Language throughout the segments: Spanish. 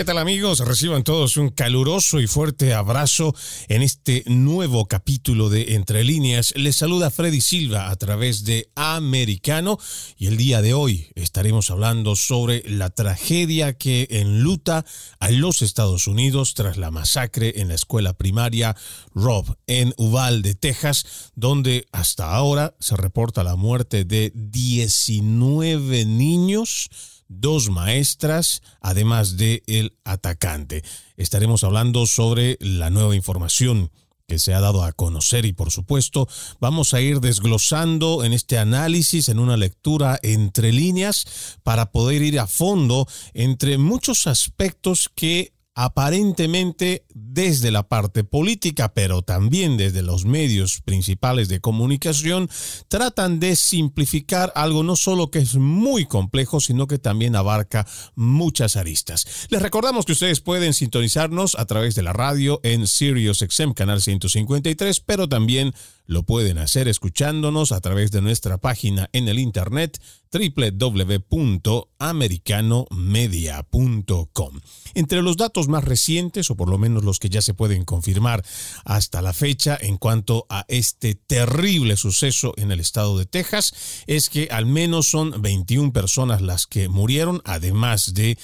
¿Qué tal amigos? Reciban todos un caluroso y fuerte abrazo en este nuevo capítulo de Entre líneas. Les saluda Freddy Silva a través de Americano y el día de hoy estaremos hablando sobre la tragedia que enluta a los Estados Unidos tras la masacre en la escuela primaria Rob en Uvalde, Texas, donde hasta ahora se reporta la muerte de 19 niños dos maestras, además de el atacante. Estaremos hablando sobre la nueva información que se ha dado a conocer y por supuesto vamos a ir desglosando en este análisis, en una lectura entre líneas, para poder ir a fondo entre muchos aspectos que aparentemente desde la parte política, pero también desde los medios principales de comunicación, tratan de simplificar algo no solo que es muy complejo, sino que también abarca muchas aristas. Les recordamos que ustedes pueden sintonizarnos a través de la radio en Sirius XM, canal 153, pero también lo pueden hacer escuchándonos a través de nuestra página en el internet www.americanomedia.com. Entre los datos más recientes, o por lo menos los que ya se pueden confirmar hasta la fecha en cuanto a este terrible suceso en el estado de Texas, es que al menos son 21 personas las que murieron, además de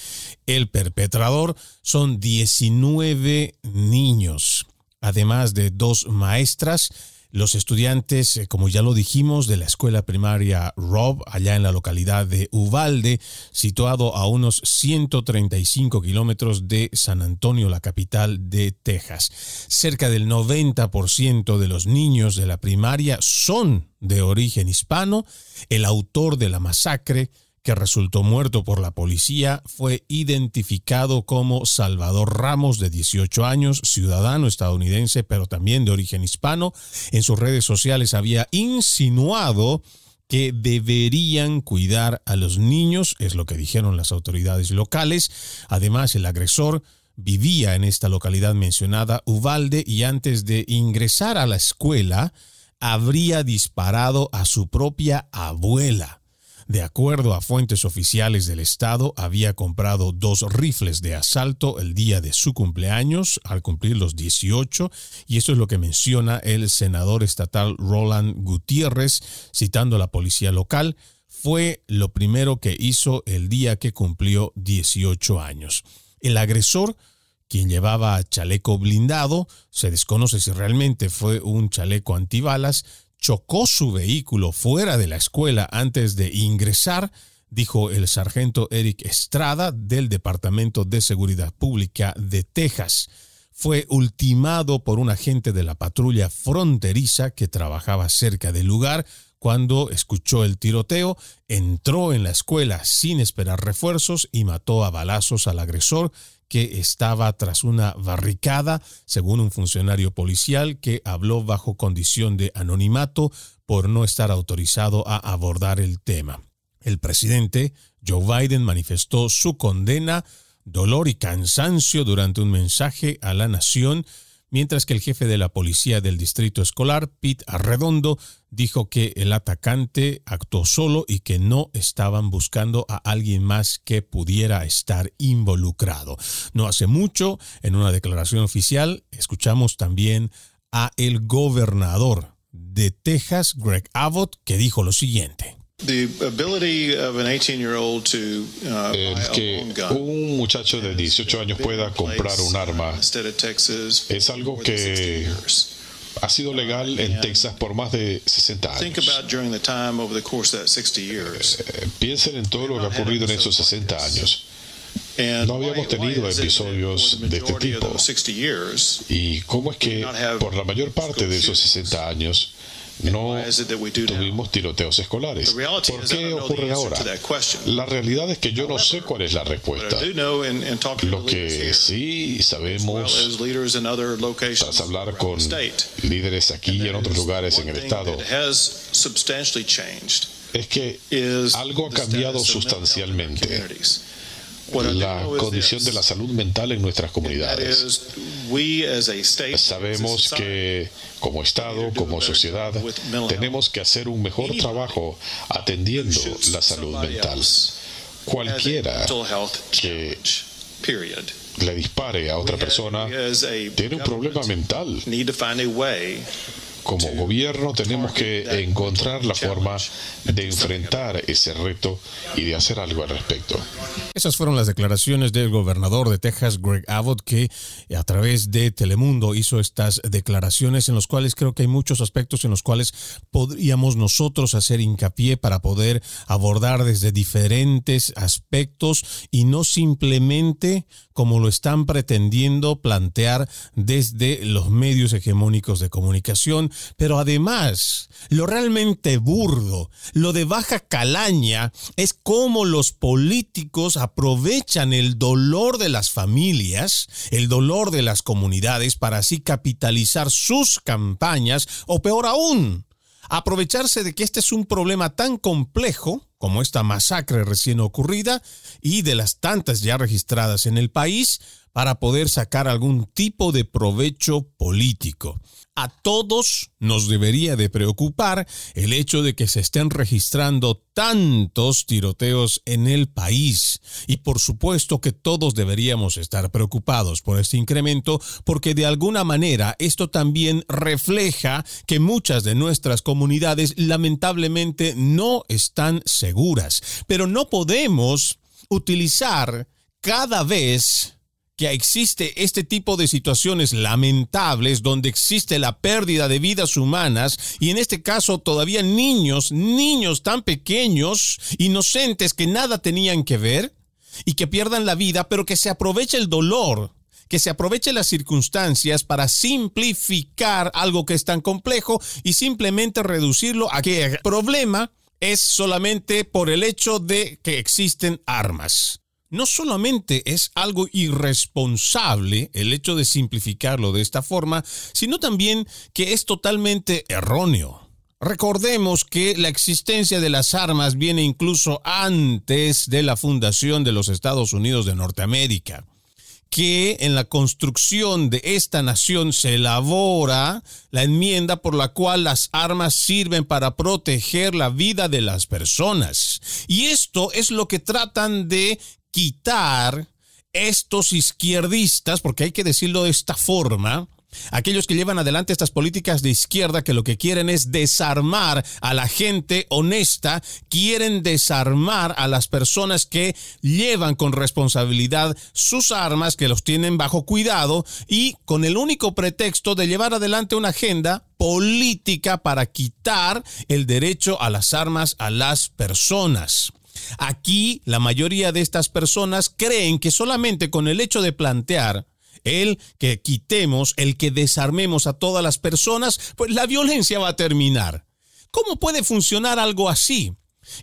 el perpetrador, son 19 niños, además de dos maestras los estudiantes, eh, como ya lo dijimos, de la escuela primaria Rob, allá en la localidad de Uvalde, situado a unos 135 kilómetros de San Antonio, la capital de Texas. Cerca del 90% de los niños de la primaria son de origen hispano. El autor de la masacre que resultó muerto por la policía, fue identificado como Salvador Ramos, de 18 años, ciudadano estadounidense, pero también de origen hispano. En sus redes sociales había insinuado que deberían cuidar a los niños, es lo que dijeron las autoridades locales. Además, el agresor vivía en esta localidad mencionada, Uvalde, y antes de ingresar a la escuela, habría disparado a su propia abuela. De acuerdo a fuentes oficiales del Estado, había comprado dos rifles de asalto el día de su cumpleaños, al cumplir los 18, y esto es lo que menciona el senador estatal Roland Gutiérrez, citando a la policía local, fue lo primero que hizo el día que cumplió 18 años. El agresor quien llevaba chaleco blindado, se desconoce si realmente fue un chaleco antibalas, chocó su vehículo fuera de la escuela antes de ingresar, dijo el sargento Eric Estrada del Departamento de Seguridad Pública de Texas. Fue ultimado por un agente de la patrulla fronteriza que trabajaba cerca del lugar cuando escuchó el tiroteo, entró en la escuela sin esperar refuerzos y mató a balazos al agresor que estaba tras una barricada, según un funcionario policial que habló bajo condición de anonimato por no estar autorizado a abordar el tema. El presidente Joe Biden manifestó su condena, dolor y cansancio durante un mensaje a la nación mientras que el jefe de la policía del distrito escolar, Pete Arredondo, dijo que el atacante actuó solo y que no estaban buscando a alguien más que pudiera estar involucrado. No hace mucho, en una declaración oficial, escuchamos también a el gobernador de Texas, Greg Abbott, que dijo lo siguiente. Uh, el que un muchacho de 18 años pueda comprar un arma es algo que ha sido legal en Texas por más de 60 años. Eh, piensen en todo lo que ha ocurrido en esos 60 años. No habíamos tenido episodios de este tipo. ¿Y cómo es que por la mayor parte de esos 60 años no tuvimos tiroteos escolares. ¿Por qué ocurre ahora? La realidad es que yo no sé cuál es la respuesta. Lo que sí sabemos tras hablar con líderes aquí y en otros lugares en el estado es que algo ha cambiado sustancialmente la condición de la salud mental en nuestras comunidades. Sabemos que como Estado, como sociedad, tenemos que hacer un mejor trabajo atendiendo la salud mental. Cualquiera que le dispare a otra persona tiene un problema mental como gobierno tenemos que encontrar la forma de enfrentar ese reto y de hacer algo al respecto. Esas fueron las declaraciones del gobernador de Texas, Greg Abbott, que a través de Telemundo hizo estas declaraciones en las cuales creo que hay muchos aspectos en los cuales podríamos nosotros hacer hincapié para poder abordar desde diferentes aspectos y no simplemente como lo están pretendiendo plantear desde los medios hegemónicos de comunicación, pero además, lo realmente burdo, lo de baja calaña, es cómo los políticos aprovechan el dolor de las familias, el dolor de las comunidades, para así capitalizar sus campañas, o peor aún, aprovecharse de que este es un problema tan complejo como esta masacre recién ocurrida y de las tantas ya registradas en el país para poder sacar algún tipo de provecho político a todos nos debería de preocupar el hecho de que se estén registrando tantos tiroteos en el país. Y por supuesto que todos deberíamos estar preocupados por este incremento porque de alguna manera esto también refleja que muchas de nuestras comunidades lamentablemente no están seguras. Pero no podemos utilizar cada vez que existe este tipo de situaciones lamentables donde existe la pérdida de vidas humanas y en este caso todavía niños, niños tan pequeños, inocentes que nada tenían que ver y que pierdan la vida, pero que se aproveche el dolor, que se aproveche las circunstancias para simplificar algo que es tan complejo y simplemente reducirlo a que el problema es solamente por el hecho de que existen armas no solamente es algo irresponsable el hecho de simplificarlo de esta forma, sino también que es totalmente erróneo. Recordemos que la existencia de las armas viene incluso antes de la fundación de los Estados Unidos de Norteamérica que en la construcción de esta nación se elabora la enmienda por la cual las armas sirven para proteger la vida de las personas. Y esto es lo que tratan de quitar estos izquierdistas, porque hay que decirlo de esta forma, aquellos que llevan adelante estas políticas de izquierda que lo que quieren es desarmar a la gente honesta, quieren desarmar a las personas que llevan con responsabilidad sus armas, que los tienen bajo cuidado y con el único pretexto de llevar adelante una agenda política para quitar el derecho a las armas a las personas. Aquí la mayoría de estas personas creen que solamente con el hecho de plantear el que quitemos, el que desarmemos a todas las personas, pues la violencia va a terminar. ¿Cómo puede funcionar algo así?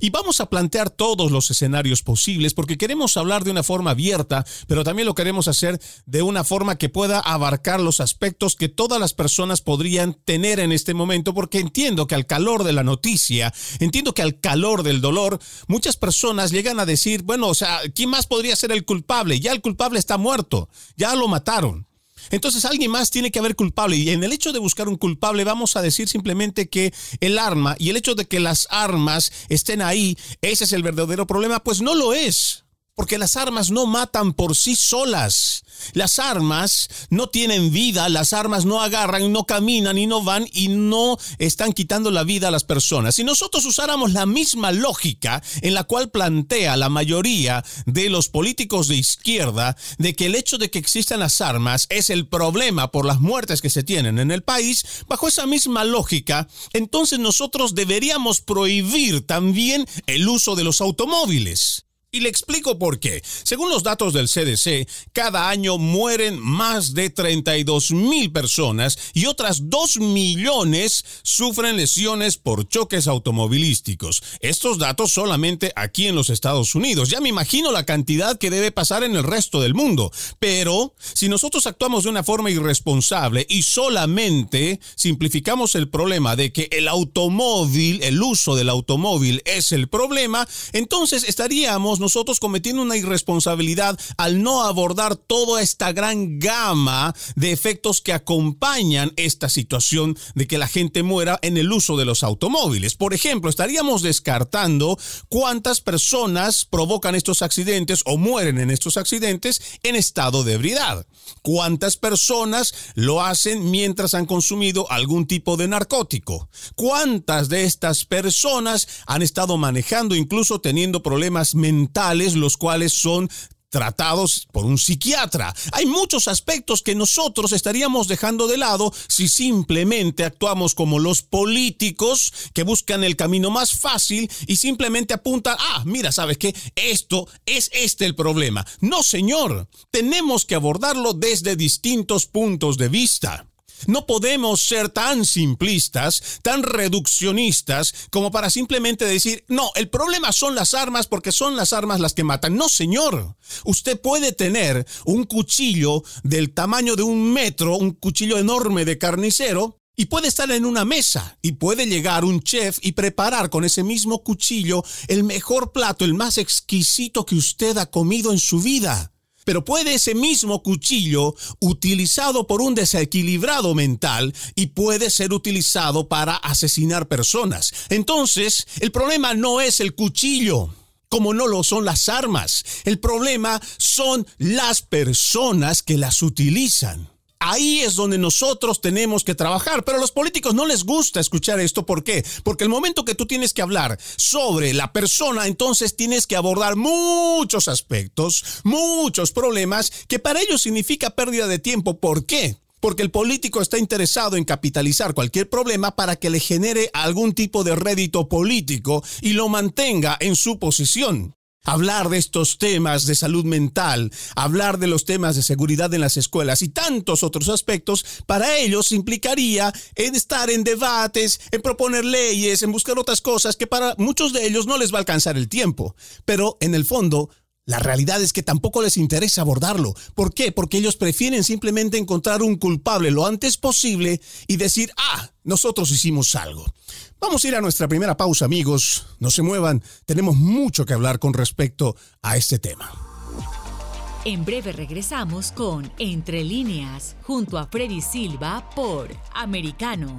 Y vamos a plantear todos los escenarios posibles porque queremos hablar de una forma abierta, pero también lo queremos hacer de una forma que pueda abarcar los aspectos que todas las personas podrían tener en este momento, porque entiendo que al calor de la noticia, entiendo que al calor del dolor, muchas personas llegan a decir, bueno, o sea, ¿quién más podría ser el culpable? Ya el culpable está muerto, ya lo mataron. Entonces alguien más tiene que haber culpable. Y en el hecho de buscar un culpable vamos a decir simplemente que el arma y el hecho de que las armas estén ahí, ese es el verdadero problema. Pues no lo es. Porque las armas no matan por sí solas. Las armas no tienen vida, las armas no agarran, no caminan y no van y no están quitando la vida a las personas. Si nosotros usáramos la misma lógica en la cual plantea la mayoría de los políticos de izquierda de que el hecho de que existan las armas es el problema por las muertes que se tienen en el país, bajo esa misma lógica, entonces nosotros deberíamos prohibir también el uso de los automóviles. Y le explico por qué. Según los datos del CDC, cada año mueren más de 32 mil personas y otras 2 millones sufren lesiones por choques automovilísticos. Estos datos solamente aquí en los Estados Unidos. Ya me imagino la cantidad que debe pasar en el resto del mundo. Pero si nosotros actuamos de una forma irresponsable y solamente simplificamos el problema de que el automóvil, el uso del automóvil es el problema, entonces estaríamos nosotros cometiendo una irresponsabilidad al no abordar toda esta gran gama de efectos que acompañan esta situación de que la gente muera en el uso de los automóviles. Por ejemplo, estaríamos descartando cuántas personas provocan estos accidentes o mueren en estos accidentes en estado de ebriedad. ¿Cuántas personas lo hacen mientras han consumido algún tipo de narcótico? ¿Cuántas de estas personas han estado manejando, incluso teniendo problemas mentales, los cuales son tratados por un psiquiatra. Hay muchos aspectos que nosotros estaríamos dejando de lado si simplemente actuamos como los políticos que buscan el camino más fácil y simplemente apuntan, ah, mira, ¿sabes qué? Esto es este el problema. No, señor, tenemos que abordarlo desde distintos puntos de vista. No podemos ser tan simplistas, tan reduccionistas, como para simplemente decir, no, el problema son las armas porque son las armas las que matan. No, señor. Usted puede tener un cuchillo del tamaño de un metro, un cuchillo enorme de carnicero, y puede estar en una mesa y puede llegar un chef y preparar con ese mismo cuchillo el mejor plato, el más exquisito que usted ha comido en su vida. Pero puede ese mismo cuchillo, utilizado por un desequilibrado mental, y puede ser utilizado para asesinar personas. Entonces, el problema no es el cuchillo como no lo son las armas. El problema son las personas que las utilizan. Ahí es donde nosotros tenemos que trabajar, pero a los políticos no les gusta escuchar esto. ¿Por qué? Porque el momento que tú tienes que hablar sobre la persona, entonces tienes que abordar muchos aspectos, muchos problemas, que para ellos significa pérdida de tiempo. ¿Por qué? Porque el político está interesado en capitalizar cualquier problema para que le genere algún tipo de rédito político y lo mantenga en su posición hablar de estos temas de salud mental, hablar de los temas de seguridad en las escuelas y tantos otros aspectos, para ellos implicaría en estar en debates, en proponer leyes, en buscar otras cosas que para muchos de ellos no les va a alcanzar el tiempo. Pero en el fondo, la realidad es que tampoco les interesa abordarlo. ¿Por qué? Porque ellos prefieren simplemente encontrar un culpable lo antes posible y decir, ah, nosotros hicimos algo. Vamos a ir a nuestra primera pausa, amigos. No se muevan, tenemos mucho que hablar con respecto a este tema. En breve regresamos con Entre líneas, junto a Freddy Silva por Americano.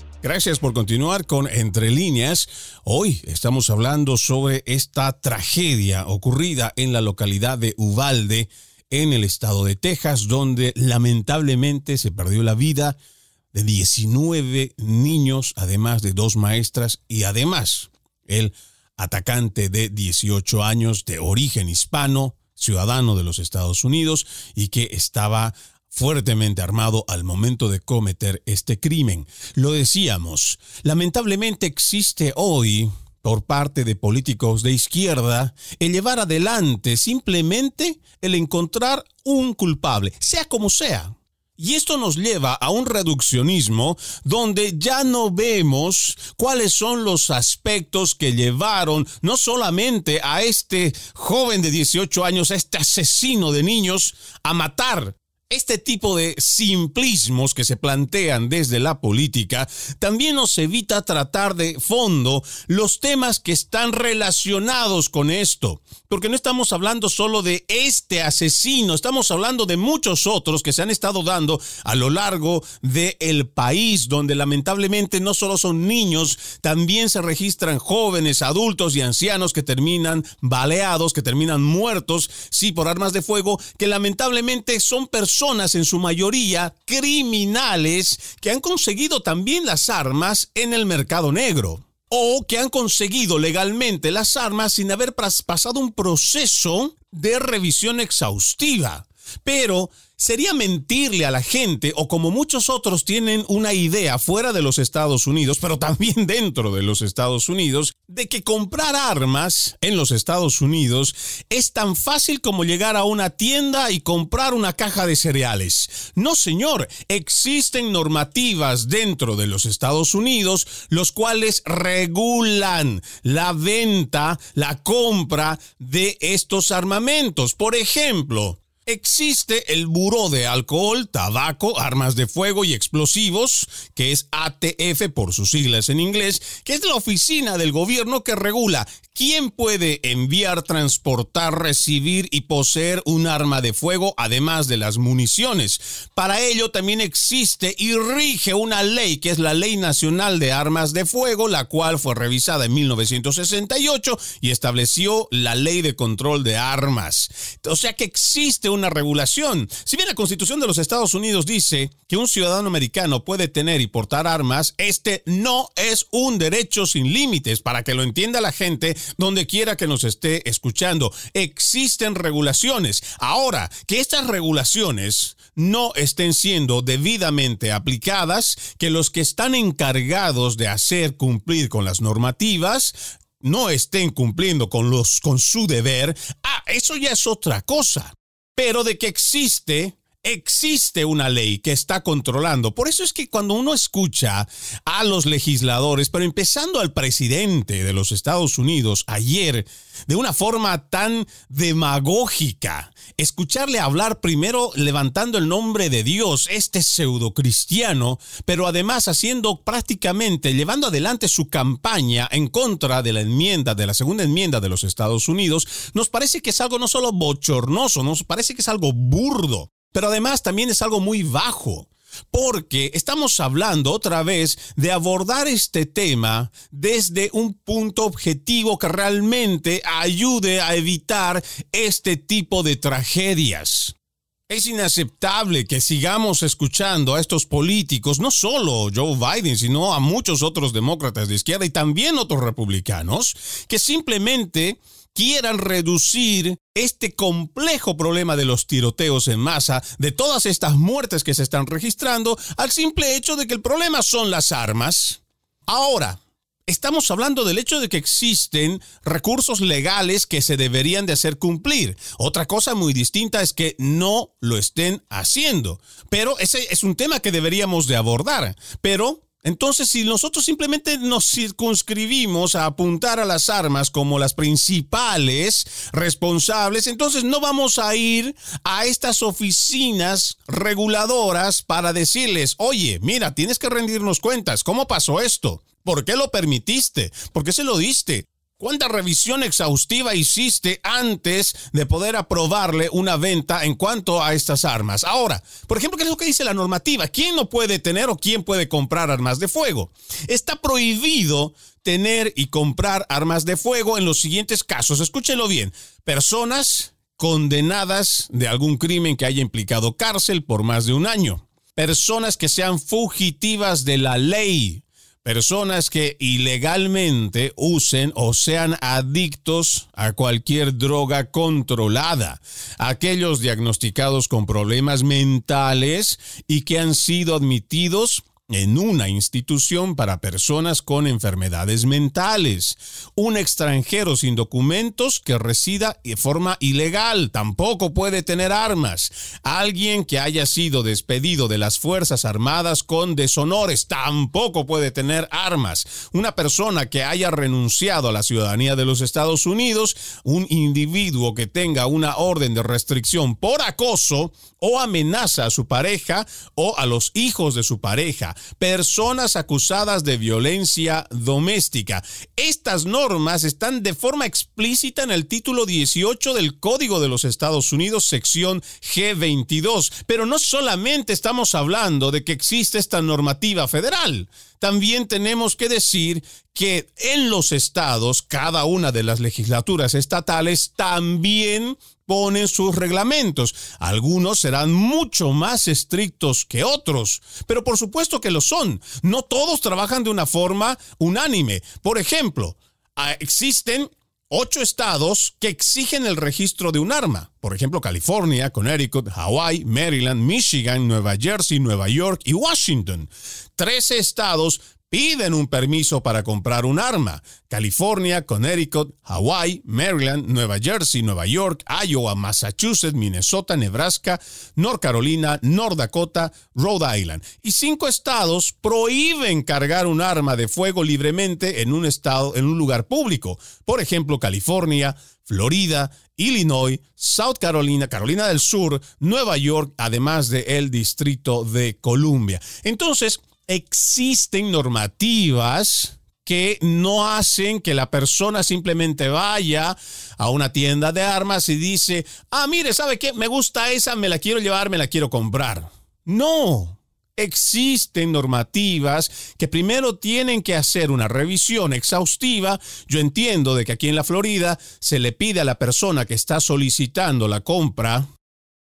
Gracias por continuar con Entre líneas. Hoy estamos hablando sobre esta tragedia ocurrida en la localidad de Uvalde, en el estado de Texas, donde lamentablemente se perdió la vida de 19 niños, además de dos maestras y además el atacante de 18 años de origen hispano, ciudadano de los Estados Unidos y que estaba fuertemente armado al momento de cometer este crimen. Lo decíamos, lamentablemente existe hoy por parte de políticos de izquierda el llevar adelante simplemente el encontrar un culpable, sea como sea. Y esto nos lleva a un reduccionismo donde ya no vemos cuáles son los aspectos que llevaron no solamente a este joven de 18 años, a este asesino de niños, a matar este tipo de simplismos que se plantean desde la política también nos evita tratar de fondo los temas que están relacionados con esto, porque no estamos hablando solo de este asesino, estamos hablando de muchos otros que se han estado dando a lo largo del país, donde lamentablemente no solo son niños, también se registran jóvenes, adultos y ancianos que terminan baleados, que terminan muertos, sí, por armas de fuego, que lamentablemente son personas personas, en su mayoría criminales, que han conseguido también las armas en el mercado negro o que han conseguido legalmente las armas sin haber pasado un proceso de revisión exhaustiva. Pero sería mentirle a la gente, o como muchos otros tienen una idea fuera de los Estados Unidos, pero también dentro de los Estados Unidos, de que comprar armas en los Estados Unidos es tan fácil como llegar a una tienda y comprar una caja de cereales. No, señor, existen normativas dentro de los Estados Unidos los cuales regulan la venta, la compra de estos armamentos. Por ejemplo, Existe el Buró de Alcohol, Tabaco, Armas de Fuego y Explosivos, que es ATF por sus siglas en inglés, que es la oficina del gobierno que regula quién puede enviar, transportar, recibir y poseer un arma de fuego, además de las municiones. Para ello también existe y rige una ley, que es la Ley Nacional de Armas de Fuego, la cual fue revisada en 1968 y estableció la Ley de Control de Armas. O sea que existe una regulación. Si bien la Constitución de los Estados Unidos dice que un ciudadano americano puede tener y portar armas, este no es un derecho sin límites, para que lo entienda la gente donde quiera que nos esté escuchando. Existen regulaciones. Ahora, que estas regulaciones no estén siendo debidamente aplicadas, que los que están encargados de hacer cumplir con las normativas no estén cumpliendo con los con su deber, ah, eso ya es otra cosa pero de que existe existe una ley que está controlando. Por eso es que cuando uno escucha a los legisladores, pero empezando al presidente de los Estados Unidos ayer, de una forma tan demagógica, escucharle hablar primero levantando el nombre de Dios, este pseudo cristiano, pero además haciendo prácticamente, llevando adelante su campaña en contra de la enmienda, de la segunda enmienda de los Estados Unidos, nos parece que es algo no solo bochornoso, nos parece que es algo burdo. Pero además también es algo muy bajo, porque estamos hablando otra vez de abordar este tema desde un punto objetivo que realmente ayude a evitar este tipo de tragedias. Es inaceptable que sigamos escuchando a estos políticos, no solo Joe Biden, sino a muchos otros demócratas de izquierda y también otros republicanos, que simplemente quieran reducir este complejo problema de los tiroteos en masa, de todas estas muertes que se están registrando, al simple hecho de que el problema son las armas. Ahora, estamos hablando del hecho de que existen recursos legales que se deberían de hacer cumplir. Otra cosa muy distinta es que no lo estén haciendo. Pero ese es un tema que deberíamos de abordar. Pero Entonces, si nosotros simplemente nos circunscribimos a apuntar a las armas como las principales responsables, entonces no vamos a ir a estas oficinas reguladoras para decirles, oye, mira, tienes que rendirnos cuentas, ¿cómo pasó esto? ¿Por qué lo permitiste? ¿Por qué se lo diste? ¿Cuánta revisión exhaustiva hiciste antes de poder aprobarle una venta en cuanto a estas armas? Ahora, por ejemplo, ¿qué es lo que dice la normativa? ¿Quién no puede tener o quién puede comprar armas de fuego? Está prohibido tener y comprar armas de fuego en los siguientes casos. Escúchenlo bien. Personas condenadas de algún crimen que haya implicado cárcel por más de un año. Personas que sean fugitivas de la ley personas que ilegalmente usen o sean adictos a cualquier droga controlada, aquellos diagnosticados con problemas mentales y que han sido admitidos en una institución para personas con enfermedades mentales. Un extranjero sin documentos que resida de forma ilegal tampoco puede tener armas. Alguien que haya sido despedido de las Fuerzas Armadas con deshonores tampoco puede tener armas. Una persona que haya renunciado a la ciudadanía de los Estados Unidos, un individuo que tenga una orden de restricción por acoso o amenaza a su pareja o a los hijos de su pareja personas acusadas de violencia doméstica. Estas normas están de forma explícita en el título 18 del Código de los Estados Unidos, sección G22. Pero no solamente estamos hablando de que existe esta normativa federal, también tenemos que decir que en los estados, cada una de las legislaturas estatales también ponen sus reglamentos. Algunos serán mucho más estrictos que otros, pero por supuesto que lo son. No todos trabajan de una forma unánime. Por ejemplo, ah, existen ocho estados que exigen el registro de un arma. Por ejemplo, California, Connecticut, Hawaii, Maryland, Michigan, Nueva Jersey, Nueva York y Washington. Trece estados piden un permiso para comprar un arma. California, Connecticut, Hawaii, Maryland, Nueva Jersey, Nueva York, Iowa, Massachusetts, Minnesota, Nebraska, North Carolina, North Dakota, Rhode Island. Y cinco estados prohíben cargar un arma de fuego libremente en un estado, en un lugar público. Por ejemplo, California, Florida, Illinois, South Carolina, Carolina del Sur, Nueva York, además de el Distrito de Columbia. Entonces, existen normativas que no hacen que la persona simplemente vaya a una tienda de armas y dice, ah, mire, ¿sabe qué? Me gusta esa, me la quiero llevar, me la quiero comprar. No, existen normativas que primero tienen que hacer una revisión exhaustiva. Yo entiendo de que aquí en la Florida se le pide a la persona que está solicitando la compra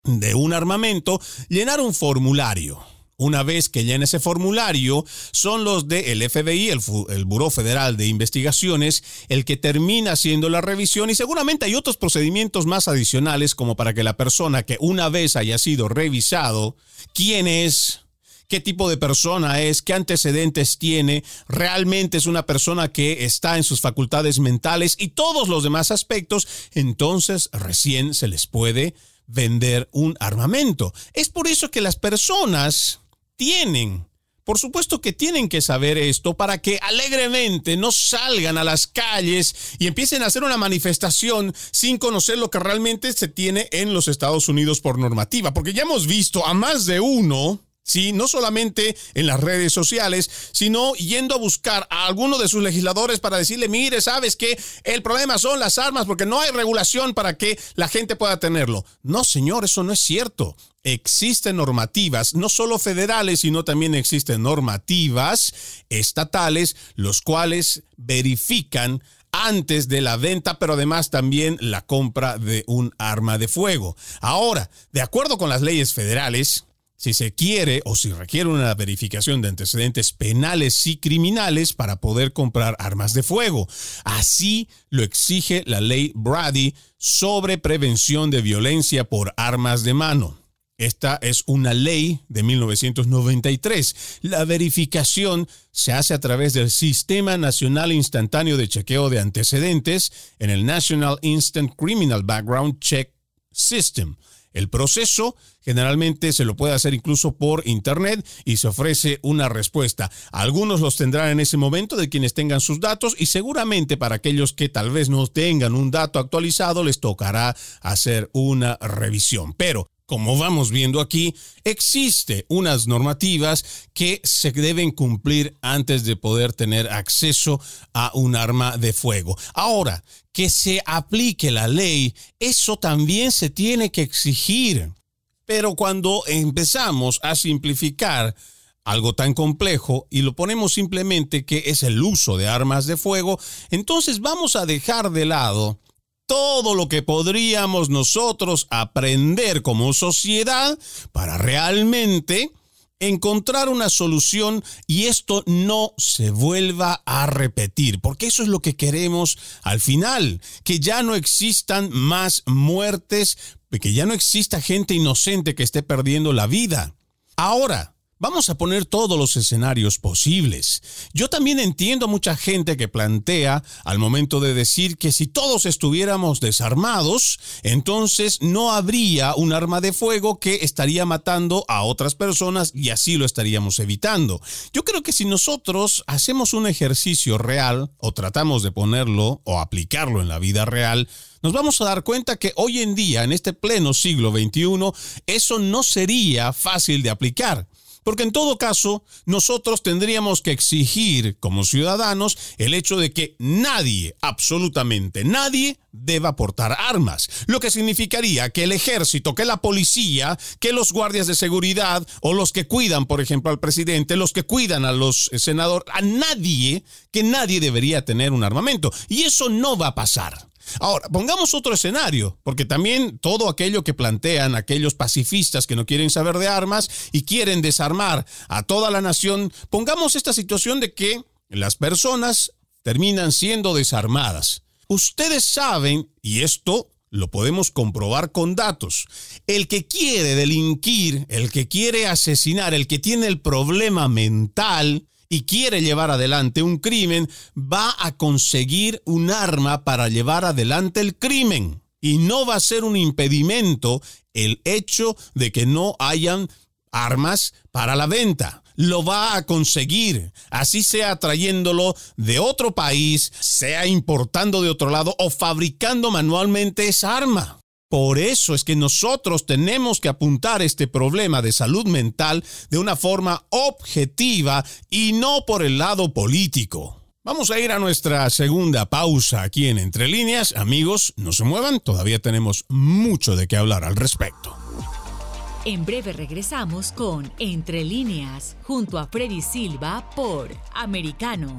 de un armamento llenar un formulario una vez que llena ese formulario, son los del FBI, el, el Buró Federal de Investigaciones, el que termina haciendo la revisión y seguramente hay otros procedimientos más adicionales como para que la persona que una vez haya sido revisado, quién es, qué tipo de persona es, qué antecedentes tiene, realmente es una persona que está en sus facultades mentales y todos los demás aspectos, entonces recién se les puede vender un armamento. Es por eso que las personas tienen. Por supuesto que tienen que saber esto para que alegremente no salgan a las calles y empiecen a hacer una manifestación sin conocer lo que realmente se tiene en los Estados Unidos por normativa. Porque ya hemos visto a más de uno ¿sí? No solamente en las redes sociales, sino yendo a buscar a alguno de sus legisladores para decirle, mire, sabes que el problema son las armas porque no hay regulación para que la gente pueda tenerlo. No, señor, eso no es cierto. Existen normativas, no solo federales, sino también existen normativas estatales, los cuales verifican antes de la venta, pero además también la compra de un arma de fuego. Ahora, de acuerdo con las leyes federales, si se quiere o si requiere una verificación de antecedentes penales y criminales para poder comprar armas de fuego. Así lo exige la ley Brady sobre prevención de violencia por armas de mano. Esta es una ley de 1993. La verificación se hace a través del Sistema Nacional Instantáneo de Chequeo de Antecedentes en el National Instant Criminal Background Check System. El proceso generalmente se lo puede hacer incluso por internet y se ofrece una respuesta. Algunos los tendrán en ese momento de quienes tengan sus datos y seguramente para aquellos que tal vez no tengan un dato actualizado les tocará hacer una revisión. Pero como vamos viendo aquí, existe unas normativas que se deben cumplir antes de poder tener acceso a un arma de fuego. Ahora, que se aplique la ley, eso también se tiene que exigir. Pero cuando empezamos a simplificar algo tan complejo y lo ponemos simplemente que es el uso de armas de fuego, entonces vamos a dejar de lado todo lo que podríamos nosotros aprender como sociedad para realmente encontrar una solución y esto no se vuelva a repetir, porque eso es lo que queremos al final, que ya no existan más muertes, que ya no exista gente inocente que esté perdiendo la vida. Ahora, Vamos a poner todos los escenarios posibles. Yo también entiendo a mucha gente que plantea al momento de decir que si todos estuviéramos desarmados, entonces no habría un arma de fuego que estaría matando a otras personas y así lo estaríamos evitando. Yo creo que si nosotros hacemos un ejercicio real o tratamos de ponerlo o aplicarlo en la vida real, nos vamos a dar cuenta que hoy en día, en este pleno siglo XXI, eso no sería fácil de aplicar. Porque en todo caso, nosotros tendríamos que exigir como ciudadanos el hecho de que nadie, absolutamente nadie, deba portar armas. Lo que significaría que el ejército, que la policía, que los guardias de seguridad o los que cuidan, por ejemplo, al presidente, los que cuidan a los senadores, a nadie, que nadie debería tener un armamento. Y eso no va a pasar. Ahora, pongamos otro escenario, porque también todo aquello que plantean aquellos pacifistas que no quieren saber de armas y quieren desarmar a toda la nación, pongamos esta situación de que las personas terminan siendo desarmadas. Ustedes saben, y esto lo podemos comprobar con datos. El que quiere delinquir, el que quiere asesinar, el que tiene el problema mental, y quiere llevar adelante un crimen, va a conseguir un arma para llevar adelante el crimen. Y no va a ser un impedimento el hecho de que no hayan armas para la venta. Lo va a conseguir, así sea trayéndolo de otro país, sea importando de otro lado o fabricando manualmente esa arma. Por eso es que nosotros tenemos que apuntar este problema de salud mental de una forma objetiva y no por el lado político. Vamos a ir a nuestra segunda pausa aquí en Entre líneas. Amigos, no se muevan, todavía tenemos mucho de qué hablar al respecto. En breve regresamos con Entre líneas, junto a Freddy Silva por Americano.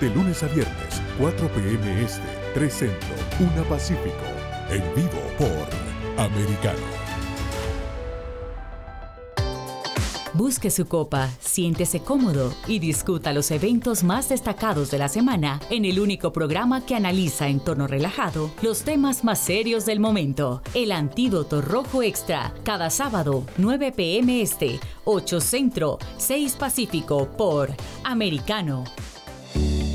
de lunes a viernes, 4 p.m. Este, 3 Centro, 1 Pacífico. En vivo por Americano. Busque su copa, siéntese cómodo y discuta los eventos más destacados de la semana en el único programa que analiza en tono relajado los temas más serios del momento. El Antídoto Rojo Extra, cada sábado, 9 p.m. Este, 8 Centro, 6 Pacífico por Americano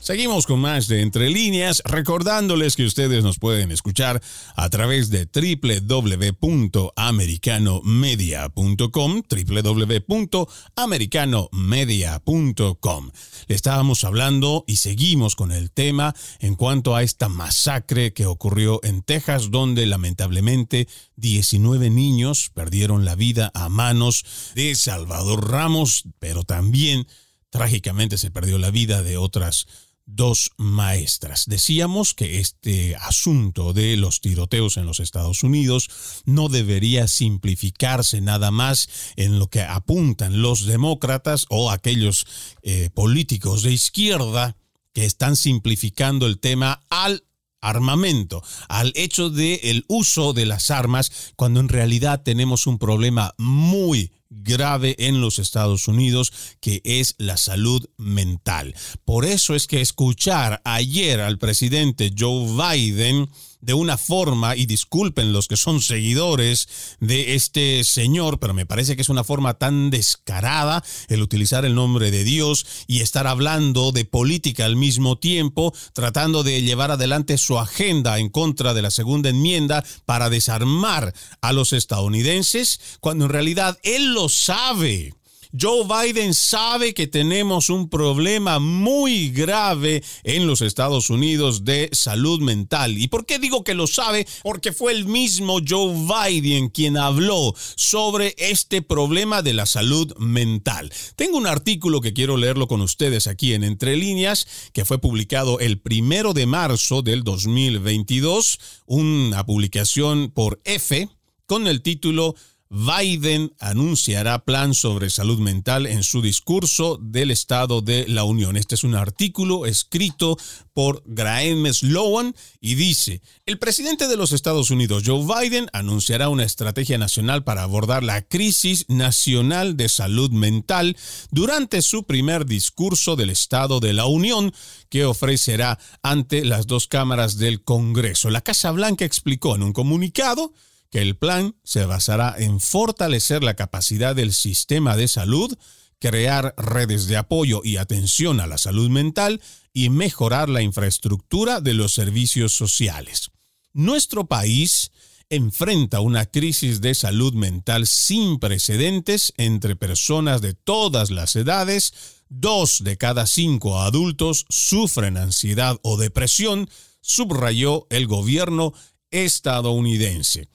Seguimos con más de Entre líneas, recordándoles que ustedes nos pueden escuchar a través de www.americanomedia.com, www.americanomedia.com. Le estábamos hablando y seguimos con el tema en cuanto a esta masacre que ocurrió en Texas, donde lamentablemente 19 niños perdieron la vida a manos de Salvador Ramos, pero también trágicamente se perdió la vida de otras dos maestras. Decíamos que este asunto de los tiroteos en los Estados Unidos no debería simplificarse nada más en lo que apuntan los demócratas o aquellos eh, políticos de izquierda que están simplificando el tema al armamento, al hecho del el uso de las armas, cuando en realidad tenemos un problema muy grave en los Estados Unidos, que es la salud mental. Por eso es que escuchar ayer al presidente Joe Biden de una forma, y disculpen los que son seguidores de este señor, pero me parece que es una forma tan descarada el utilizar el nombre de Dios y estar hablando de política al mismo tiempo, tratando de llevar adelante su agenda en contra de la segunda enmienda para desarmar a los estadounidenses, cuando en realidad él lo sabe. Joe Biden sabe que tenemos un problema muy grave en los Estados Unidos de salud mental. ¿Y por qué digo que lo sabe? Porque fue el mismo Joe Biden quien habló sobre este problema de la salud mental. Tengo un artículo que quiero leerlo con ustedes aquí en Entre Líneas, que fue publicado el primero de marzo del 2022, una publicación por F con el título Biden anunciará plan sobre salud mental en su discurso del Estado de la Unión. Este es un artículo escrito por Graham Sloan y dice, el presidente de los Estados Unidos, Joe Biden, anunciará una estrategia nacional para abordar la crisis nacional de salud mental durante su primer discurso del Estado de la Unión que ofrecerá ante las dos cámaras del Congreso. La Casa Blanca explicó en un comunicado que el plan se basará en fortalecer la capacidad del sistema de salud, crear redes de apoyo y atención a la salud mental y mejorar la infraestructura de los servicios sociales. Nuestro país enfrenta una crisis de salud mental sin precedentes entre personas de todas las edades. Dos de cada cinco adultos sufren ansiedad o depresión, subrayó el gobierno estadounidense.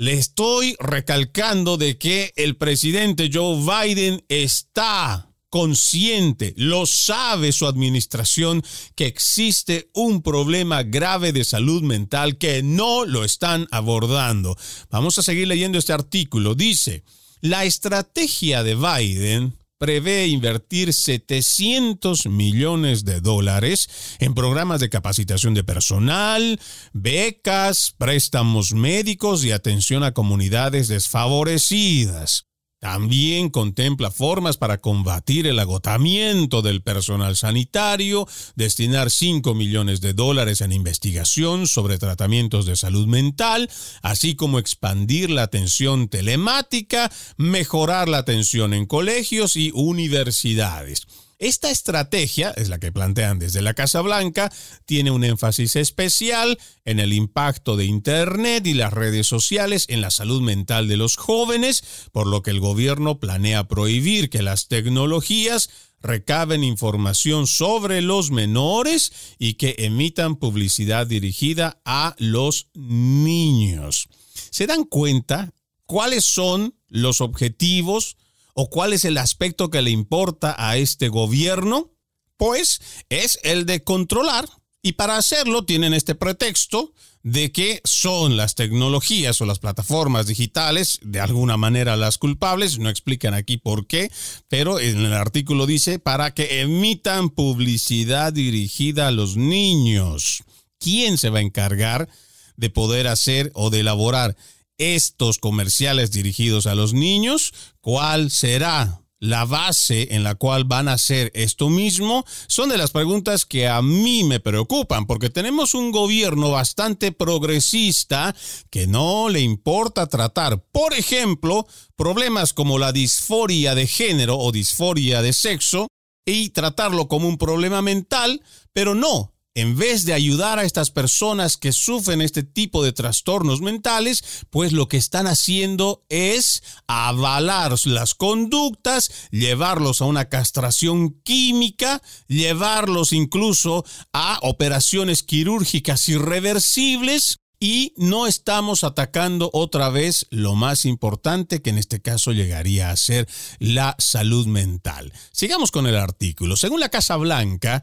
Le estoy recalcando de que el presidente Joe Biden está consciente, lo sabe su administración, que existe un problema grave de salud mental que no lo están abordando. Vamos a seguir leyendo este artículo. Dice, la estrategia de Biden prevé invertir 700 millones de dólares en programas de capacitación de personal, becas, préstamos médicos y atención a comunidades desfavorecidas. También contempla formas para combatir el agotamiento del personal sanitario, destinar 5 millones de dólares en investigación sobre tratamientos de salud mental, así como expandir la atención telemática, mejorar la atención en colegios y universidades. Esta estrategia, es la que plantean desde la Casa Blanca, tiene un énfasis especial en el impacto de Internet y las redes sociales en la salud mental de los jóvenes, por lo que el gobierno planea prohibir que las tecnologías recaben información sobre los menores y que emitan publicidad dirigida a los niños. ¿Se dan cuenta ¿Cuáles son los objetivos o cuál es el aspecto que le importa a este gobierno? Pues es el de controlar y para hacerlo tienen este pretexto de que son las tecnologías o las plataformas digitales de alguna manera las culpables, no explican aquí por qué, pero en el artículo dice para que emitan publicidad dirigida a los niños. ¿Quién se va a encargar de poder hacer o de elaborar estos comerciales dirigidos a los niños? ¿Cuál será la base en la cual van a hacer esto mismo son de las preguntas que a mí me preocupan, porque tenemos un gobierno bastante progresista que no le importa tratar, por ejemplo, problemas como la disforia de género o disforia de sexo y tratarlo como un problema mental, pero no en vez de ayudar a estas personas que sufren este tipo de trastornos mentales, pues lo que están haciendo es avalar las conductas, llevarlos a una castración química, llevarlos incluso a operaciones quirúrgicas irreversibles y no estamos atacando otra vez lo más importante que en este caso llegaría a ser la salud mental. Sigamos con el artículo. Según la Casa Blanca,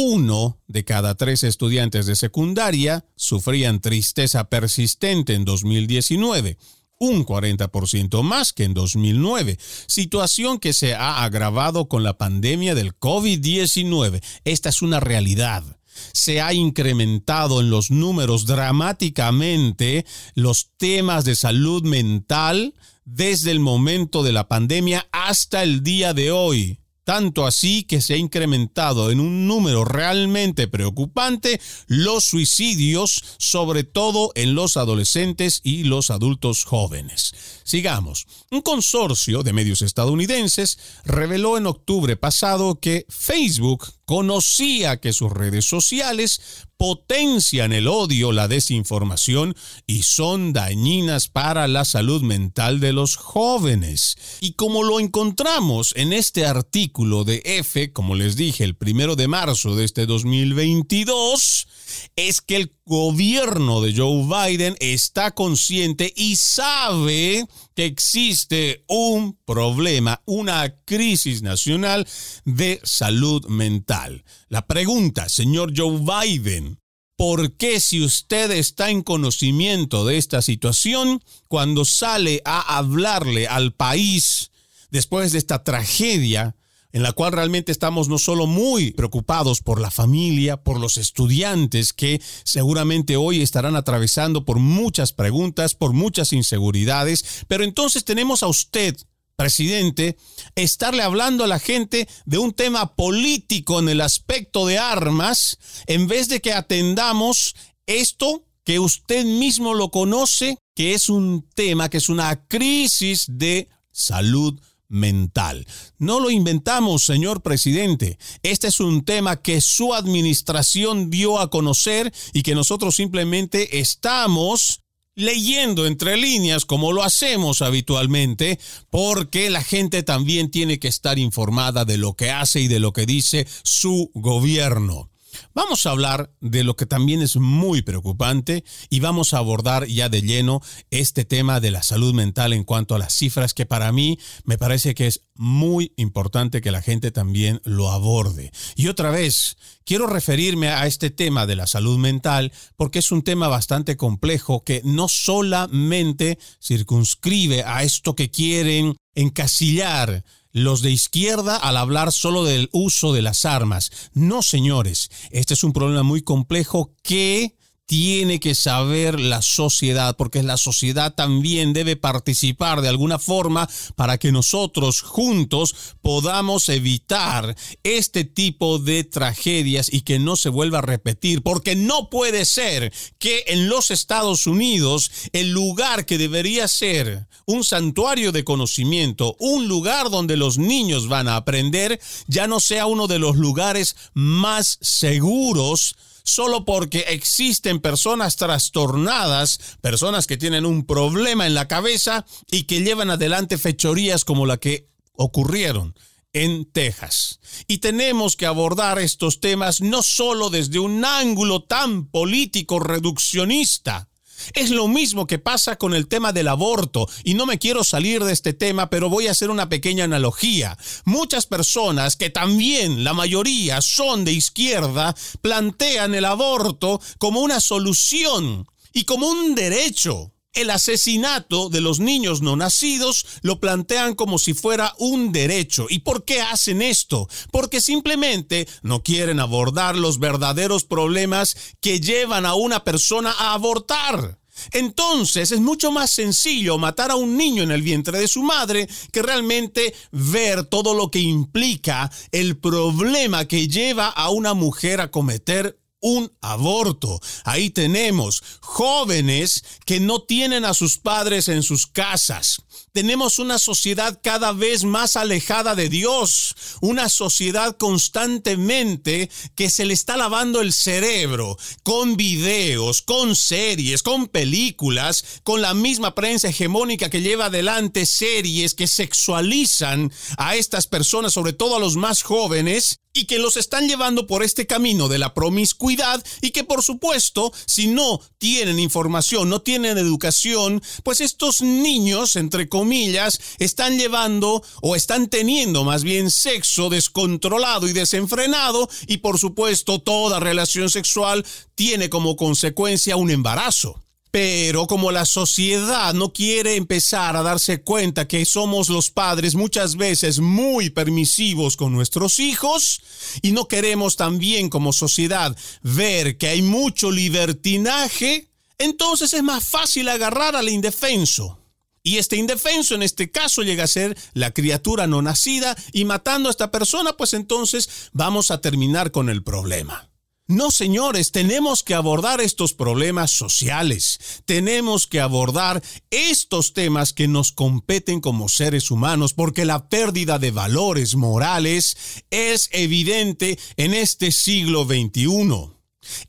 uno de cada tres estudiantes de secundaria sufrían tristeza persistente en 2019 un 40% más que en 2009, situación que se ha agravado con la pandemia del COVID-19. Esta es una realidad. Se ha incrementado en los números dramáticamente los temas de salud mental desde el momento de la pandemia hasta el día de hoy tanto así que se ha incrementado en un número realmente preocupante los suicidios, sobre todo en los adolescentes y los adultos jóvenes. Sigamos. Un consorcio de medios estadounidenses reveló en octubre pasado que Facebook conocía que sus redes sociales potencian el odio, la desinformación y son dañinas para la salud mental de los jóvenes. Y como lo encontramos en este artículo de F, como les dije, el primero de marzo de este 2022, es que el gobierno de Joe Biden está consciente y sabe que existe un problema, una crisis nacional de salud mental. La pregunta, señor Joe Biden, ¿por qué si usted está en conocimiento de esta situación, cuando sale a hablarle al país después de esta tragedia, en la cual realmente estamos no solo muy preocupados por la familia, por los estudiantes que seguramente hoy estarán atravesando por muchas preguntas, por muchas inseguridades, pero entonces tenemos a usted, presidente, estarle hablando a la gente de un tema político en el aspecto de armas, en vez de que atendamos esto que usted mismo lo conoce, que es un tema, que es una crisis de salud mental. No lo inventamos, señor presidente. Este es un tema que su administración dio a conocer y que nosotros simplemente estamos leyendo entre líneas como lo hacemos habitualmente, porque la gente también tiene que estar informada de lo que hace y de lo que dice su gobierno. Vamos a hablar de lo que también es muy preocupante y vamos a abordar ya de lleno este tema de la salud mental en cuanto a las cifras que para mí me parece que es muy importante que la gente también lo aborde. Y otra vez, quiero referirme a este tema de la salud mental porque es un tema bastante complejo que no solamente circunscribe a esto que quieren encasillar los de izquierda al hablar solo del uso de las armas. No, señores, este es un problema muy complejo que tiene que saber la sociedad, porque la sociedad también debe participar de alguna forma para que nosotros juntos podamos evitar este tipo de tragedias y que no se vuelva a repetir, porque no puede ser que en los Estados Unidos el lugar que debería ser un santuario de conocimiento, un lugar donde los niños van a aprender, ya no sea uno de los lugares más seguros solo porque existen personas trastornadas, personas que tienen un problema en la cabeza y que llevan adelante fechorías como la que ocurrieron en Texas. Y tenemos que abordar estos temas no solo desde un ángulo tan político reduccionista, Es lo mismo que pasa con el tema del aborto, y no me quiero salir de este tema, pero voy a hacer una pequeña analogía. Muchas personas, que también la mayoría son de izquierda, plantean el aborto como una solución y como un derecho. El asesinato de los niños no nacidos lo plantean como si fuera un derecho. ¿Y por qué hacen esto? Porque simplemente no quieren abordar los verdaderos problemas que llevan a una persona a abortar. Entonces es mucho más sencillo matar a un niño en el vientre de su madre que realmente ver todo lo que implica el problema que lleva a una mujer a cometer un aborto. Ahí tenemos jóvenes que no tienen a sus padres en sus casas. Tenemos una sociedad cada vez más alejada de Dios, una sociedad constantemente que se le está lavando el cerebro con videos, con series, con películas, con la misma prensa hegemónica que lleva adelante series que sexualizan a estas personas, sobre todo a los más jóvenes, y que los están llevando por este camino de la promiscuidad y que por supuesto, si no tienen información, no tienen educación, pues estos niños, entre comillas, están llevando o están teniendo más bien sexo descontrolado y desenfrenado y por supuesto toda relación sexual tiene como consecuencia un embarazo. Pero como la sociedad no quiere empezar a darse cuenta que somos los padres muchas veces muy permisivos con nuestros hijos y no queremos también como sociedad ver que hay mucho libertinaje, entonces es más fácil agarrar al indefenso. Y este indefenso en este caso llega a ser la criatura no nacida y matando a esta persona, pues entonces vamos a terminar con el problema. No, señores, tenemos que abordar estos problemas sociales, tenemos que abordar estos temas que nos competen como seres humanos, porque la pérdida de valores morales es evidente en este siglo XXI.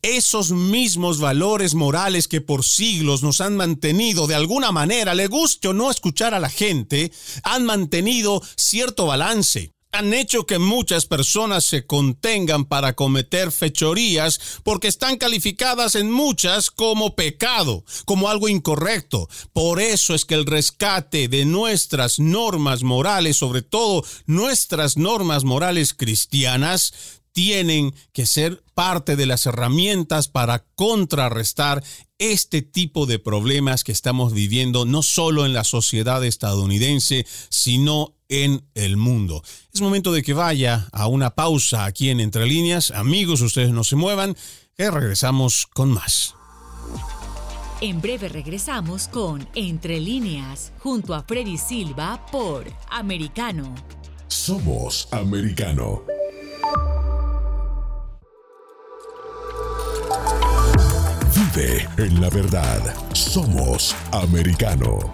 Esos mismos valores morales que por siglos nos han mantenido de alguna manera, le guste o no escuchar a la gente, han mantenido cierto balance han hecho que muchas personas se contengan para cometer fechorías porque están calificadas en muchas como pecado, como algo incorrecto. Por eso es que el rescate de nuestras normas morales, sobre todo nuestras normas morales cristianas, tienen que ser parte de las herramientas para contrarrestar este tipo de problemas que estamos viviendo no solo en la sociedad estadounidense, sino en el mundo. Es momento de que vaya a una pausa aquí en Entre Líneas. Amigos, ustedes no se muevan, que regresamos con más. En breve regresamos con Entre Líneas, junto a Freddy Silva por Americano. Somos Americano. Vive en la verdad. Somos Americano.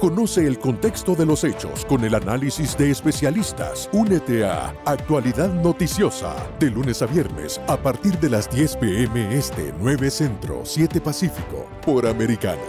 Conoce el contexto de los hechos con el análisis de especialistas. Únete a Actualidad Noticiosa de lunes a viernes a partir de las 10 pm este 9 Centro 7 Pacífico por Americano.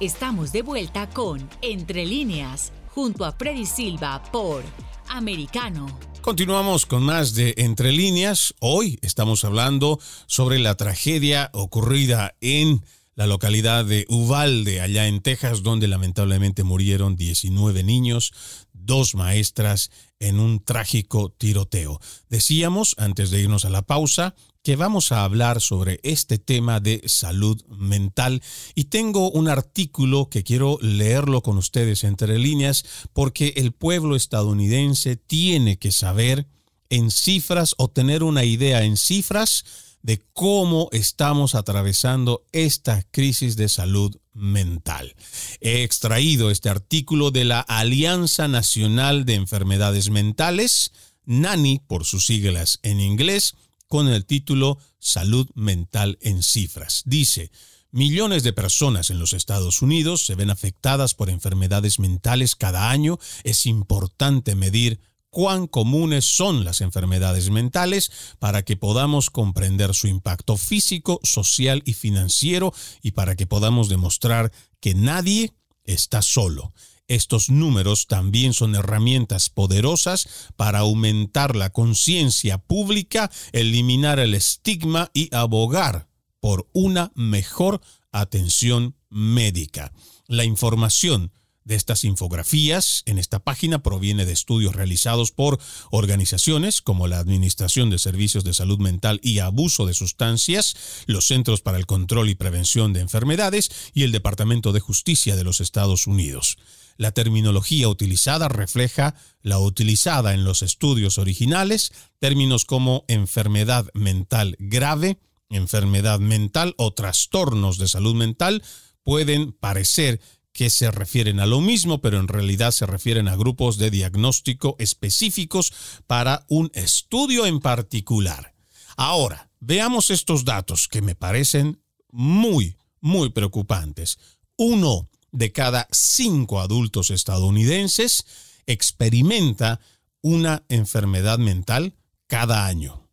Estamos de vuelta con Entre líneas junto a Freddy Silva por Americano. Continuamos con más de Entre líneas. Hoy estamos hablando sobre la tragedia ocurrida en la localidad de Uvalde, allá en Texas, donde lamentablemente murieron 19 niños, dos maestras en un trágico tiroteo. Decíamos, antes de irnos a la pausa, que vamos a hablar sobre este tema de salud mental y tengo un artículo que quiero leerlo con ustedes entre líneas porque el pueblo estadounidense tiene que saber en cifras o tener una idea en cifras de cómo estamos atravesando esta crisis de salud mental. He extraído este artículo de la Alianza Nacional de Enfermedades Mentales, NANI por sus siglas en inglés, con el título Salud Mental en Cifras. Dice, Millones de personas en los Estados Unidos se ven afectadas por enfermedades mentales cada año. Es importante medir cuán comunes son las enfermedades mentales para que podamos comprender su impacto físico, social y financiero y para que podamos demostrar que nadie está solo. Estos números también son herramientas poderosas para aumentar la conciencia pública, eliminar el estigma y abogar por una mejor atención médica. La información de estas infografías en esta página proviene de estudios realizados por organizaciones como la Administración de Servicios de Salud Mental y Abuso de Sustancias, los Centros para el Control y Prevención de Enfermedades y el Departamento de Justicia de los Estados Unidos. La terminología utilizada refleja la utilizada en los estudios originales, términos como enfermedad mental grave, enfermedad mental o trastornos de salud mental pueden parecer que se refieren a lo mismo, pero en realidad se refieren a grupos de diagnóstico específicos para un estudio en particular. Ahora, veamos estos datos que me parecen muy, muy preocupantes. Uno de cada cinco adultos estadounidenses experimenta una enfermedad mental cada año.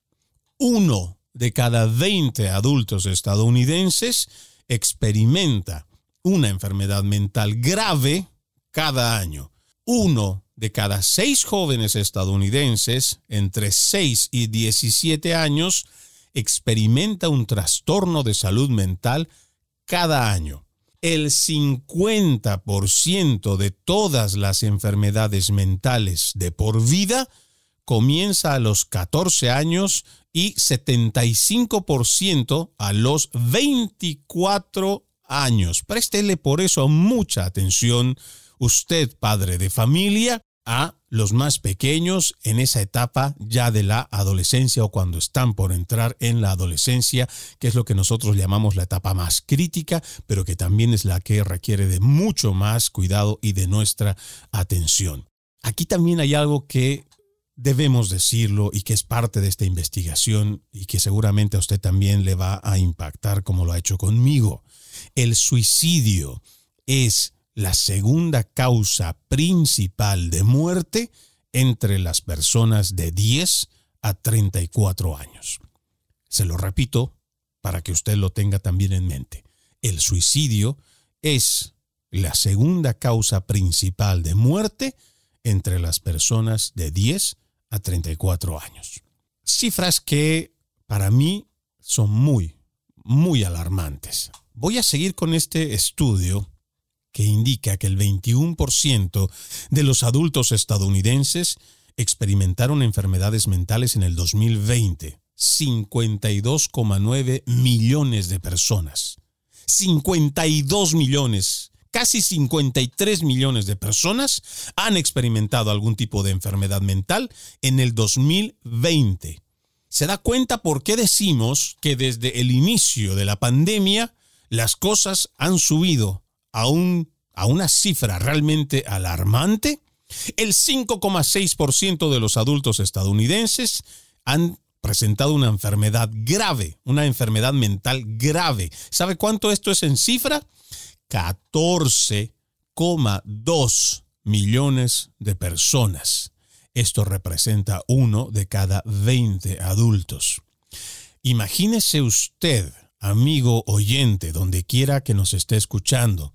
Uno de cada 20 adultos estadounidenses experimenta una enfermedad mental grave cada año. Uno de cada seis jóvenes estadounidenses entre 6 y 17 años experimenta un trastorno de salud mental cada año el 50% de todas las enfermedades mentales de por vida comienza a los 14 años y 75% a los 24 años. Préstele por eso mucha atención, usted padre de familia, a los más pequeños en esa etapa ya de la adolescencia o cuando están por entrar en la adolescencia, que es lo que nosotros llamamos la etapa más crítica, pero que también es la que requiere de mucho más cuidado y de nuestra atención. Aquí también hay algo que debemos decirlo y que es parte de esta investigación y que seguramente a usted también le va a impactar como lo ha hecho conmigo. El suicidio es la segunda causa principal de muerte entre las personas de 10 a 34 años. Se lo repito para que usted lo tenga también en mente. El suicidio es la segunda causa principal de muerte entre las personas de 10 a 34 años. Cifras que para mí son muy, muy alarmantes. Voy a seguir con este estudio que indica que el 21% de los adultos estadounidenses experimentaron enfermedades mentales en el 2020. 52,9 millones de personas. 52 millones casi 53 millones de personas han experimentado algún tipo de enfermedad mental en el 2020. ¿Se da cuenta por qué decimos que desde el inicio de la pandemia las cosas han subido a, un, a una cifra realmente alarmante? El 5,6% de los adultos estadounidenses han presentado una enfermedad grave, una enfermedad mental grave. ¿Sabe cuánto esto es en cifra? 14,2 millones de personas. Esto representa uno de cada 20 adultos. Imagínese usted, amigo oyente, donde quiera que nos esté escuchando,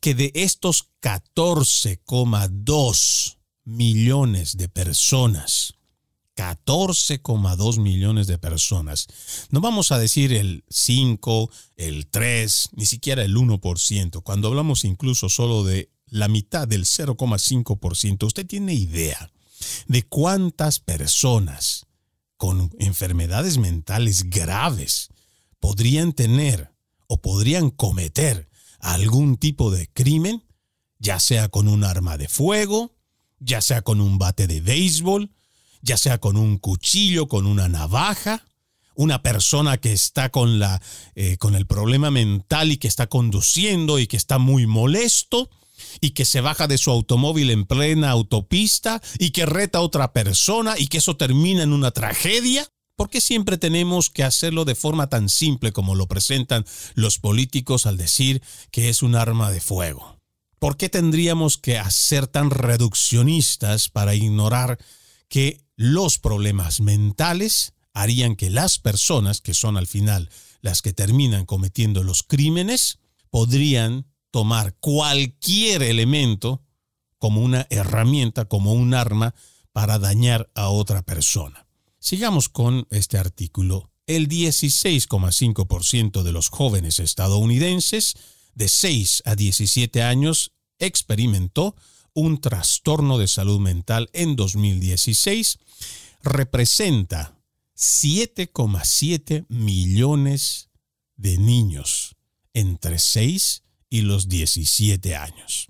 que de estos 14,2 millones de personas, 14,2 millones de personas. No vamos a decir el 5, el 3, ni siquiera el 1%. Cuando hablamos incluso solo de la mitad del 0,5%, usted tiene idea de cuántas personas con enfermedades mentales graves podrían tener o podrían cometer algún tipo de crimen, ya sea con un arma de fuego, ya sea con un bate de béisbol, ya sea con un cuchillo, con una navaja, una persona que está con, la, eh, con el problema mental y que está conduciendo y que está muy molesto y que se baja de su automóvil en plena autopista y que reta a otra persona y que eso termina en una tragedia. ¿Por qué siempre tenemos que hacerlo de forma tan simple como lo presentan los políticos al decir que es un arma de fuego? ¿Por qué tendríamos que hacer tan reduccionistas para ignorar que los problemas mentales harían que las personas, que son al final las que terminan cometiendo los crímenes, podrían tomar cualquier elemento como una herramienta, como un arma para dañar a otra persona. Sigamos con este artículo. El 16,5% de los jóvenes estadounidenses de 6 a 17 años experimentó un trastorno de salud mental en 2016 representa 7,7 millones de niños entre 6 y los 17 años.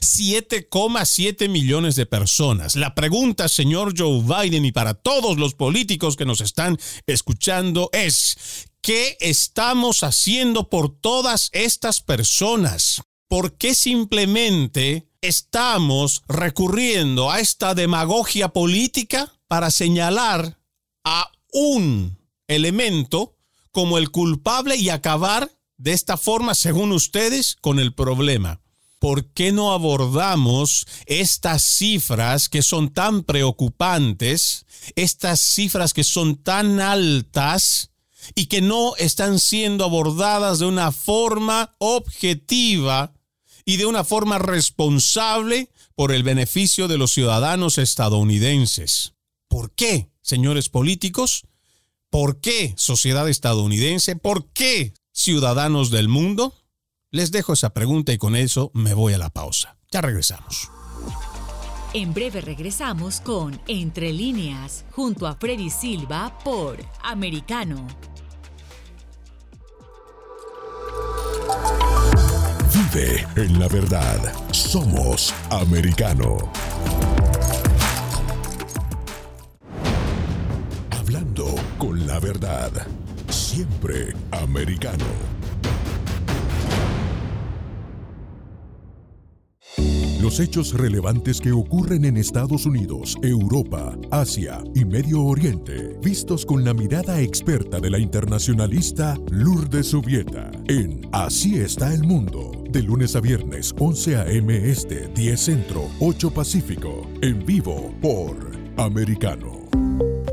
7,7 millones de personas. La pregunta, señor Joe Biden, y para todos los políticos que nos están escuchando es, ¿qué estamos haciendo por todas estas personas? ¿Por qué simplemente estamos recurriendo a esta demagogia política para señalar a un elemento como el culpable y acabar de esta forma, según ustedes, con el problema. ¿Por qué no abordamos estas cifras que son tan preocupantes, estas cifras que son tan altas y que no están siendo abordadas de una forma objetiva y de una forma responsable por el beneficio de los ciudadanos estadounidenses. ¿Por qué, señores políticos? ¿Por qué sociedad estadounidense? ¿Por qué ciudadanos del mundo? Les dejo esa pregunta y con eso me voy a la pausa. Ya regresamos. En breve regresamos con Entre líneas, junto a Freddy Silva por Americano. Vive en la verdad. Somos americano. Hablando con la verdad. Siempre americano. Los hechos relevantes que ocurren en Estados Unidos, Europa, Asia y Medio Oriente, vistos con la mirada experta de la internacionalista Lourdes Subieta, en Así está el mundo, de lunes a viernes, 11 a.m. Este, 10 Centro, 8 Pacífico, en vivo por Americano.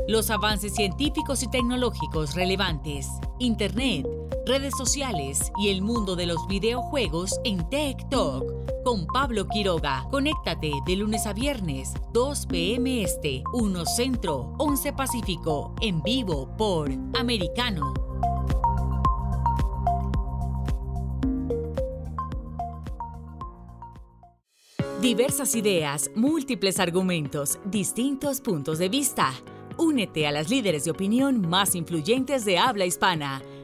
Los avances científicos y tecnológicos relevantes, Internet, redes sociales y el mundo de los videojuegos en Tech Talk con Pablo Quiroga. Conéctate de lunes a viernes, 2 p.m. Este, 1 Centro, 11 Pacífico, en vivo por Americano. Diversas ideas, múltiples argumentos, distintos puntos de vista. Únete a las líderes de opinión más influyentes de habla hispana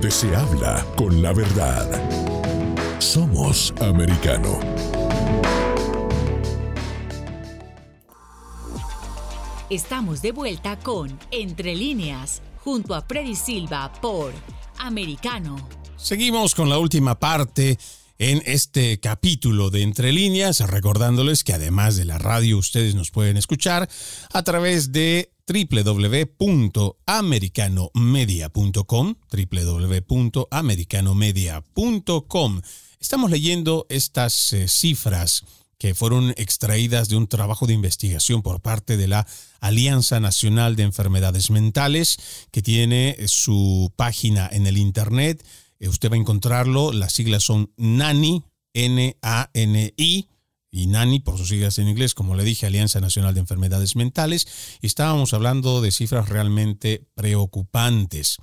Donde se habla con la verdad. Somos americano. Estamos de vuelta con Entre líneas, junto a Freddy Silva por Americano. Seguimos con la última parte en este capítulo de Entre líneas, recordándoles que además de la radio ustedes nos pueden escuchar a través de www.americanomedia.com, www.americanomedia.com. Estamos leyendo estas eh, cifras que fueron extraídas de un trabajo de investigación por parte de la Alianza Nacional de Enfermedades Mentales, que tiene su página en el Internet. Eh, usted va a encontrarlo, las siglas son NANI, N-A-N-I, y NANI por sus siglas en inglés, como le dije, Alianza Nacional de Enfermedades Mentales, estábamos hablando de cifras realmente preocupantes.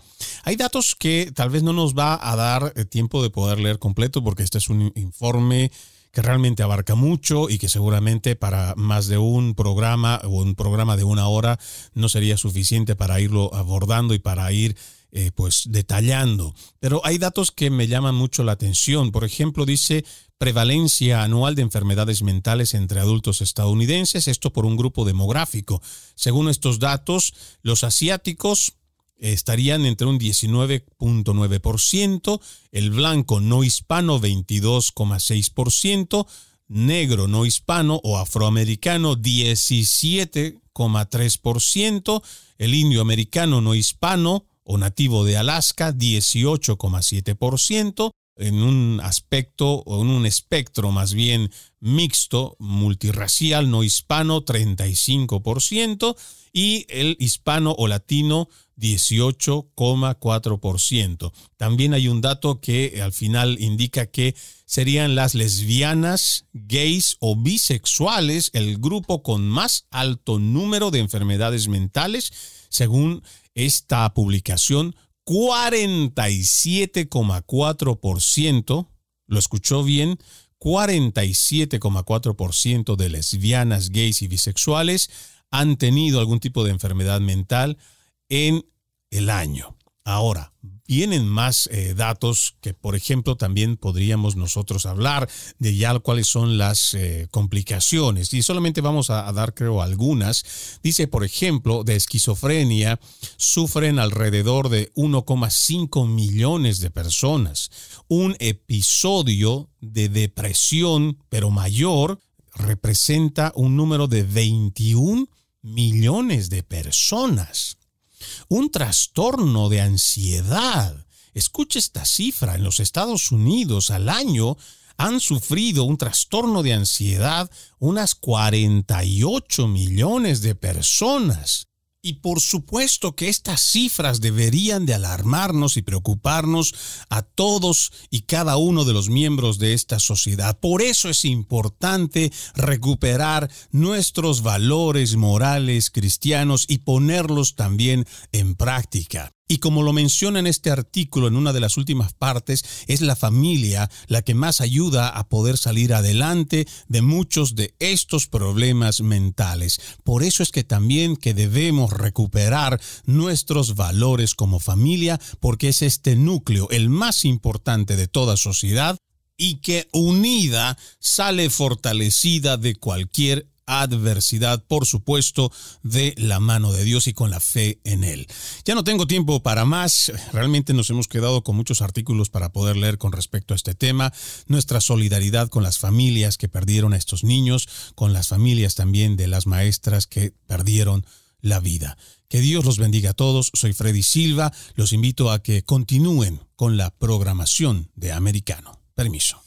Hay datos que tal vez no nos va a dar eh, tiempo de poder leer completo porque este es un informe que realmente abarca mucho y que seguramente para más de un programa o un programa de una hora no sería suficiente para irlo abordando y para ir eh, pues detallando. Pero hay datos que me llaman mucho la atención. Por ejemplo, dice prevalencia anual de enfermedades mentales entre adultos estadounidenses, esto por un grupo demográfico. Según estos datos, los asiáticos estarían entre un 19.9%, el blanco no hispano 22,6%, negro no hispano o afroamericano 17,3%, el indio americano no hispano o nativo de Alaska, 18,7%, en un aspecto o en un espectro más bien mixto, multirracial, no hispano, 35%, y el hispano o latino, 18,4%. También hay un dato que al final indica que serían las lesbianas, gays o bisexuales el grupo con más alto número de enfermedades mentales, según esta publicación, 47,4%, lo escuchó bien, 47,4% de lesbianas, gays y bisexuales han tenido algún tipo de enfermedad mental en el año. Ahora, vienen más eh, datos que, por ejemplo, también podríamos nosotros hablar de ya cuáles son las eh, complicaciones. Y solamente vamos a, a, dar, creo, algunas. Dice, por ejemplo, de esquizofrenia sufren alrededor de 1,5 millones de personas. Un episodio de depresión, pero mayor, representa un número de 21 millones de personas un trastorno de ansiedad. Escuche esta cifra, en los Estados Unidos al año han sufrido un trastorno de ansiedad unas 48 millones de personas. Y por supuesto que estas cifras deberían de alarmarnos y preocuparnos a todos y cada uno de los miembros de esta sociedad. Por eso es importante recuperar nuestros valores morales cristianos y ponerlos también en práctica. Y como lo menciona en este artículo en una de las últimas partes, es la familia la que más ayuda a poder salir adelante de muchos de estos problemas mentales. Por eso es que también que debemos recuperar nuestros valores como familia, porque es este núcleo el más importante de toda sociedad y que unida sale fortalecida de cualquier adversidad, por supuesto, de la mano de Dios y con la fe en Él. Ya no tengo tiempo para más, realmente nos hemos quedado con muchos artículos para poder leer con respecto a este tema, nuestra solidaridad con las familias que perdieron a estos niños, con las familias también de las maestras que perdieron la vida. Que Dios los bendiga a todos. Soy Freddy Silva. Los invito a que continúen con la programación de Americano. Permiso.